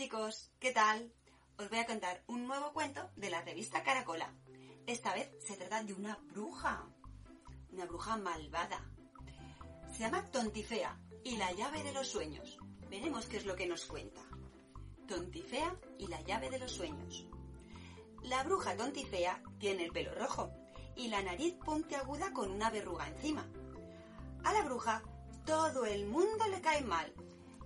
chicos, ¿qué tal? Os voy a contar un nuevo cuento de la revista Caracola. Esta vez se trata de una bruja, una bruja malvada. Se llama Tontifea y la llave de los sueños. Veremos qué es lo que nos cuenta. Tontifea y la llave de los sueños. La bruja Tontifea tiene el pelo rojo y la nariz puntiaguda con una verruga encima. A la bruja todo el mundo le cae mal,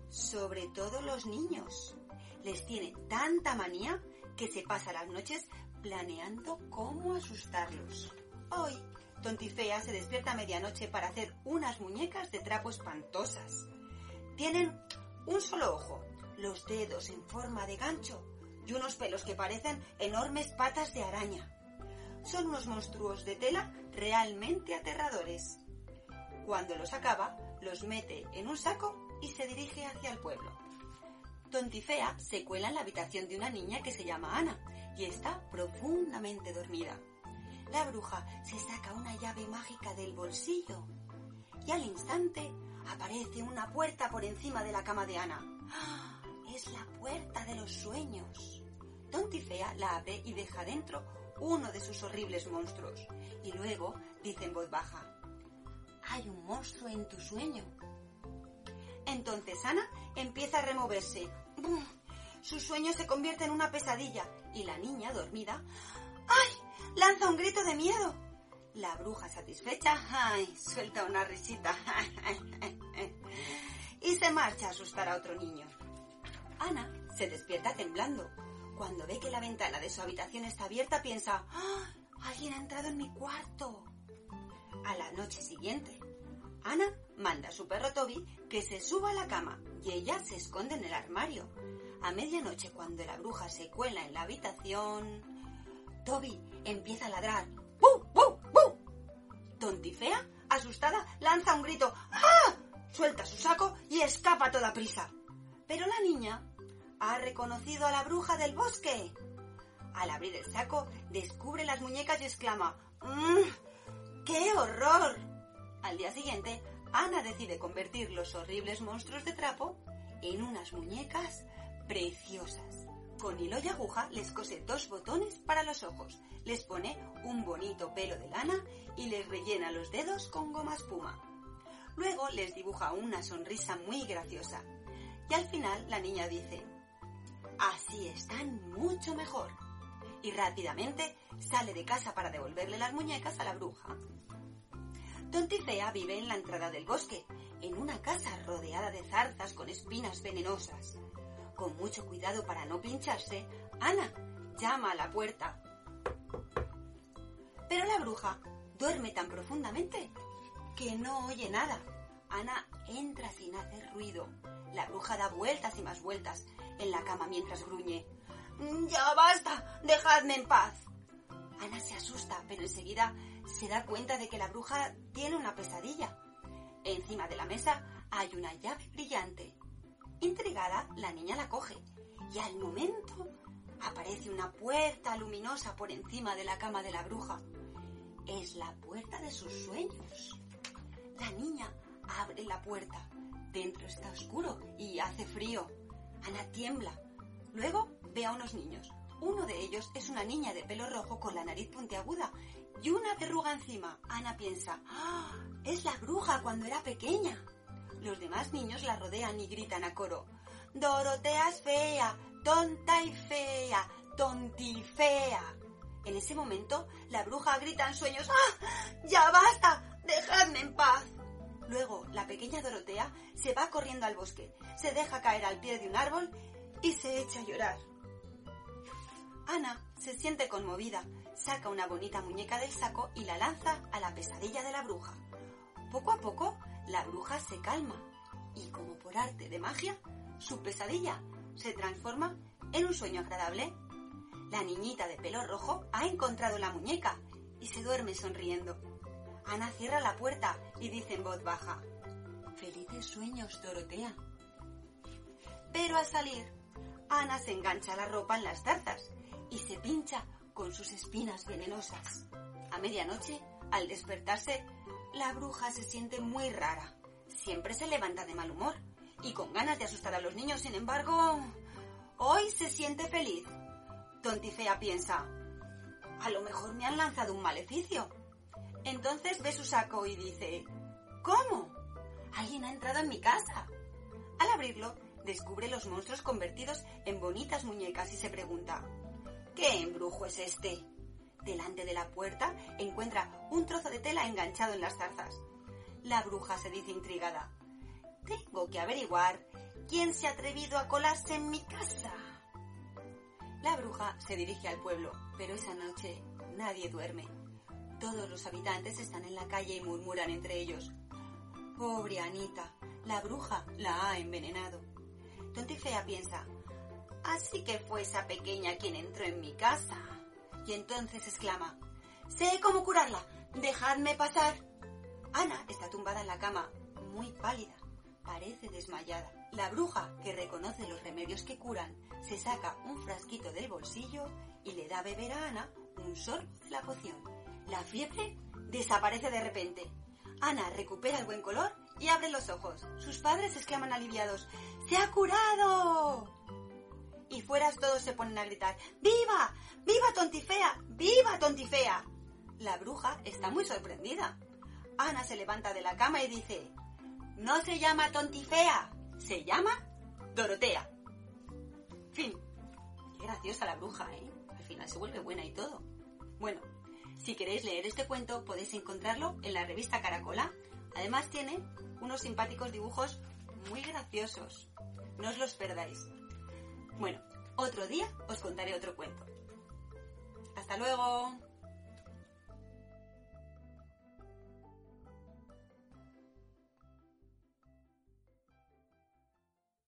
sobre todo los niños. Les tiene tanta manía que se pasa las noches planeando cómo asustarlos. Hoy, Tontifea se despierta a medianoche para hacer unas muñecas de trapo espantosas. Tienen un solo ojo, los dedos en forma de gancho y unos pelos que parecen enormes patas de araña. Son unos monstruos de tela realmente aterradores. Cuando los acaba, los mete en un saco y se dirige hacia el pueblo. Tontifea se cuela en la habitación de una niña que se llama Ana y está profundamente dormida. La bruja se saca una llave mágica del bolsillo y al instante aparece una puerta por encima de la cama de Ana. ¡Ah! Es la puerta de los sueños. Tontifea la abre y deja dentro uno de sus horribles monstruos y luego dice en voz baja, hay un monstruo en tu sueño. Entonces Ana empieza a removerse. Su sueño se convierte en una pesadilla y la niña, dormida, ¡ay! lanza un grito de miedo. La bruja satisfecha, ¡ay! suelta una risita y se marcha a asustar a otro niño. Ana se despierta temblando. Cuando ve que la ventana de su habitación está abierta, piensa, ¡ah! Alguien ha entrado en mi cuarto. A la noche siguiente, Ana manda a su perro Toby que se suba a la cama y ella se esconde en el armario. A medianoche, cuando la bruja se cuela en la habitación, Toby empieza a ladrar. ¡Bú, bú, bú! Tontifea, asustada, lanza un grito. ¡Ah! Suelta su saco y escapa a toda prisa. Pero la niña ha reconocido a la bruja del bosque. Al abrir el saco, descubre las muñecas y exclama ¡Mmm! ¡Qué horror! Al día siguiente, Ana decide convertir los horribles monstruos de trapo en unas muñecas preciosas. Con hilo y aguja les cose dos botones para los ojos, les pone un bonito pelo de lana y les rellena los dedos con goma espuma. Luego les dibuja una sonrisa muy graciosa. Y al final la niña dice, así están mucho mejor. Y rápidamente sale de casa para devolverle las muñecas a la bruja. Tontifea vive en la entrada del bosque, en una casa rodeada de zarzas con espinas venenosas. Con mucho cuidado para no pincharse, Ana llama a la puerta. Pero la bruja duerme tan profundamente que no oye nada. Ana entra sin hacer ruido. La bruja da vueltas y más vueltas en la cama mientras gruñe. ¡Ya basta! ¡Dejadme en paz! Ana se asusta, pero enseguida se da cuenta de que la bruja tiene una pesadilla. Encima de la mesa hay una llave brillante. Intrigada, la niña la coge y al momento aparece una puerta luminosa por encima de la cama de la bruja. Es la puerta de sus sueños. La niña abre la puerta. Dentro está oscuro y hace frío. Ana tiembla. Luego ve a unos niños. Uno de ellos es una niña de pelo rojo con la nariz puntiaguda y una verruga encima. Ana piensa, ¡Ah! es la bruja cuando era pequeña. Los demás niños la rodean y gritan a coro, Dorotea es fea, tonta y fea, tontifea. En ese momento, la bruja grita en sueños, ¡Ah! ¡Ya basta! ¡Dejadme en paz! Luego, la pequeña Dorotea se va corriendo al bosque, se deja caer al pie de un árbol y se echa a llorar. Ana se siente conmovida, saca una bonita muñeca del saco y la lanza a la pesadilla de la bruja. Poco a poco, la bruja se calma y como por arte de magia, su pesadilla se transforma en un sueño agradable. La niñita de pelo rojo ha encontrado la muñeca y se duerme sonriendo. Ana cierra la puerta y dice en voz baja, Felices sueños, Dorotea. Pero al salir, Ana se engancha la ropa en las tarzas y se pincha con sus espinas venenosas. A medianoche, al despertarse, la bruja se siente muy rara. Siempre se levanta de mal humor y con ganas de asustar a los niños. Sin embargo, hoy se siente feliz. Tontifea piensa, a lo mejor me han lanzado un maleficio. Entonces ve su saco y dice, ¿cómo? Alguien ha entrado en mi casa. Al abrirlo, descubre los monstruos convertidos en bonitas muñecas y se pregunta, ¿qué embrujo es este? Delante de la puerta encuentra un trozo de tela enganchado en las zarzas. La bruja se dice intrigada, tengo que averiguar quién se ha atrevido a colarse en mi casa. La bruja se dirige al pueblo, pero esa noche nadie duerme. Todos los habitantes están en la calle y murmuran entre ellos. Pobre Anita, la bruja la ha envenenado. Tontifea piensa, así que fue esa pequeña quien entró en mi casa. Y entonces exclama, sé cómo curarla, dejadme pasar. Ana está tumbada en la cama, muy pálida parece desmayada. La bruja, que reconoce los remedios que curan, se saca un frasquito del bolsillo y le da a beber a Ana un sorbo de la poción. La fiebre desaparece de repente. Ana recupera el buen color y abre los ojos. Sus padres exclaman aliviados, ¡Se ha curado! Y fuera todos se ponen a gritar, ¡Viva! ¡Viva Tontifea! ¡Viva Tontifea! La bruja está muy sorprendida. Ana se levanta de la cama y dice, no se llama Tontifea, se llama Dorotea. Fin. Qué graciosa la bruja, ¿eh? Al final se vuelve buena y todo. Bueno, si queréis leer este cuento podéis encontrarlo en la revista Caracola. Además tiene unos simpáticos dibujos muy graciosos. No os los perdáis. Bueno, otro día os contaré otro cuento. Hasta luego.